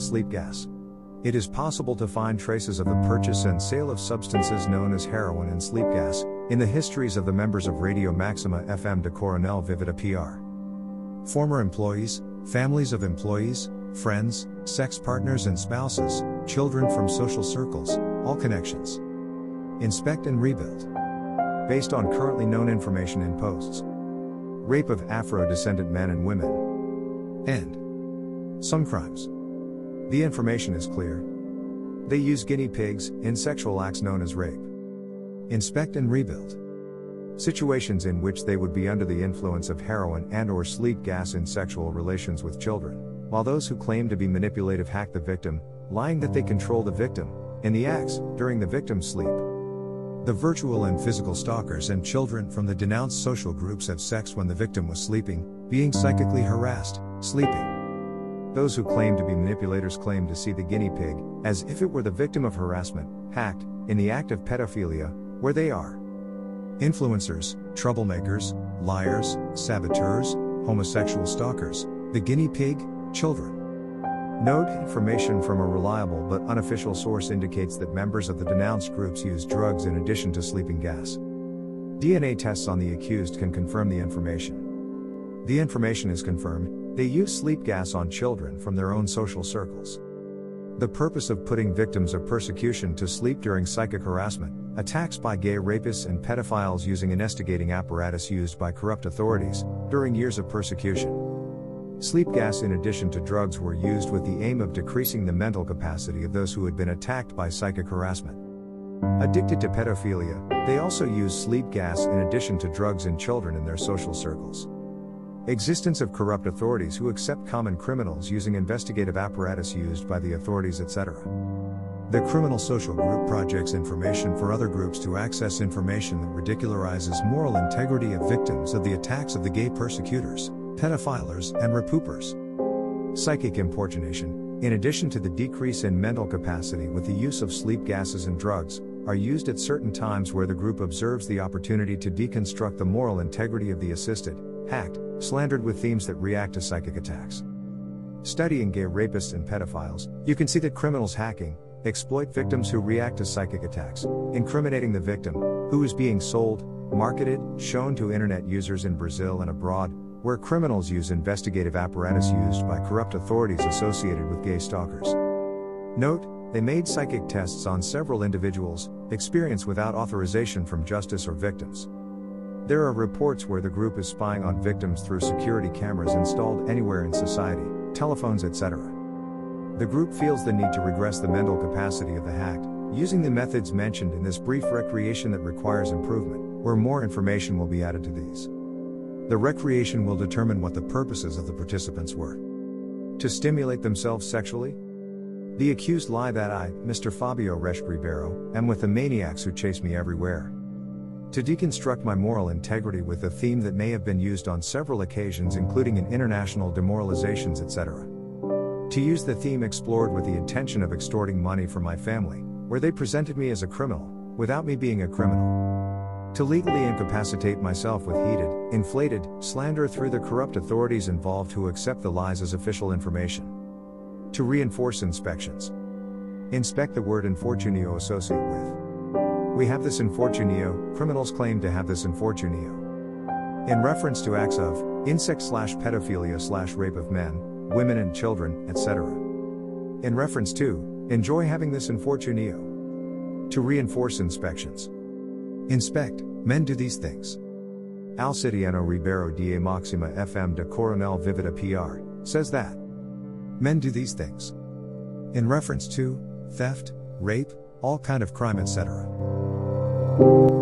and sleep gas. It is possible to find traces of the purchase and sale of substances known as heroin and sleep gas in the histories of the members of Radio Maxima FM de Coronel Vivida PR. Former employees, families of employees, friends, sex partners and spouses, children from social circles, all connections. Inspect and rebuild. Based on currently known information in posts. Rape of Afro descendant men and women. And some crimes. The information is clear. They use guinea pigs in sexual acts known as rape. Inspect and rebuild. Situations in which they would be under the influence of heroin and or sleep gas in sexual relations with children, while those who claim to be manipulative hack the victim, lying that they control the victim in the acts during the victim's sleep. The virtual and physical stalkers and children from the denounced social groups have sex when the victim was sleeping, being psychically harassed, sleeping. Those who claim to be manipulators claim to see the guinea pig, as if it were the victim of harassment, hacked, in the act of pedophilia, where they are. Influencers, troublemakers, liars, saboteurs, homosexual stalkers, the guinea pig, children. Note information from a reliable but unofficial source indicates that members of the denounced groups use drugs in addition to sleeping gas. DNA tests on the accused can confirm the information. The information is confirmed, they use sleep gas on children from their own social circles. The purpose of putting victims of persecution to sleep during psychic harassment, attacks by gay rapists and pedophiles using an instigating apparatus used by corrupt authorities during years of persecution. Sleep gas, in addition to drugs, were used with the aim of decreasing the mental capacity of those who had been attacked by psychic harassment. Addicted to pedophilia, they also use sleep gas in addition to drugs in children in their social circles. Existence of corrupt authorities who accept common criminals using investigative apparatus used by the authorities, etc. The criminal social group projects information for other groups to access information that ridicularizes moral integrity of victims of the attacks of the gay persecutors, pedophilers, and repoopers. Psychic importunation, in addition to the decrease in mental capacity with the use of sleep gases and drugs, are used at certain times where the group observes the opportunity to deconstruct the moral integrity of the assisted, hacked, slandered with themes that react to psychic attacks. Studying gay rapists and pedophiles, you can see that criminals hacking, exploit victims who react to psychic attacks, incriminating the victim, who is being sold, marketed, shown to internet users in Brazil and abroad, where criminals use investigative apparatus used by corrupt authorities associated with gay stalkers. Note, they made psychic tests on several individuals, experience without authorization from justice or victims. There are reports where the group is spying on victims through security cameras installed anywhere in society, telephones, etc. The group feels the need to regress the mental capacity of the hacked, using the methods mentioned in this brief recreation that requires improvement, where more information will be added to these. The recreation will determine what the purposes of the participants were. To stimulate themselves sexually? The accused lie that I, Mr. Fabio Reschke Ribeiro, am with the maniacs who chase me everywhere to deconstruct my moral integrity with a theme that may have been used on several occasions, including in international demoralizations, etc. To use the theme explored with the intention of extorting money from my family, where they presented me as a criminal, without me being a criminal. To legally incapacitate myself with heated, inflated, slander through the corrupt authorities involved who accept the lies as official information. To reinforce inspections. Inspect the word infortunio associate with. We have this infortunio, criminals claim to have this infortunio. In reference to acts of insect slash pedophilia slash rape of men, women and children, etc. In reference to enjoy having this infortunio. To reinforce inspections. Inspect, men do these things. Alcidiano Ribeiro da Maxima FM de Coronel Vivida PR says that men do these things. In reference to theft, rape, all kind of crime, etc. Thank you.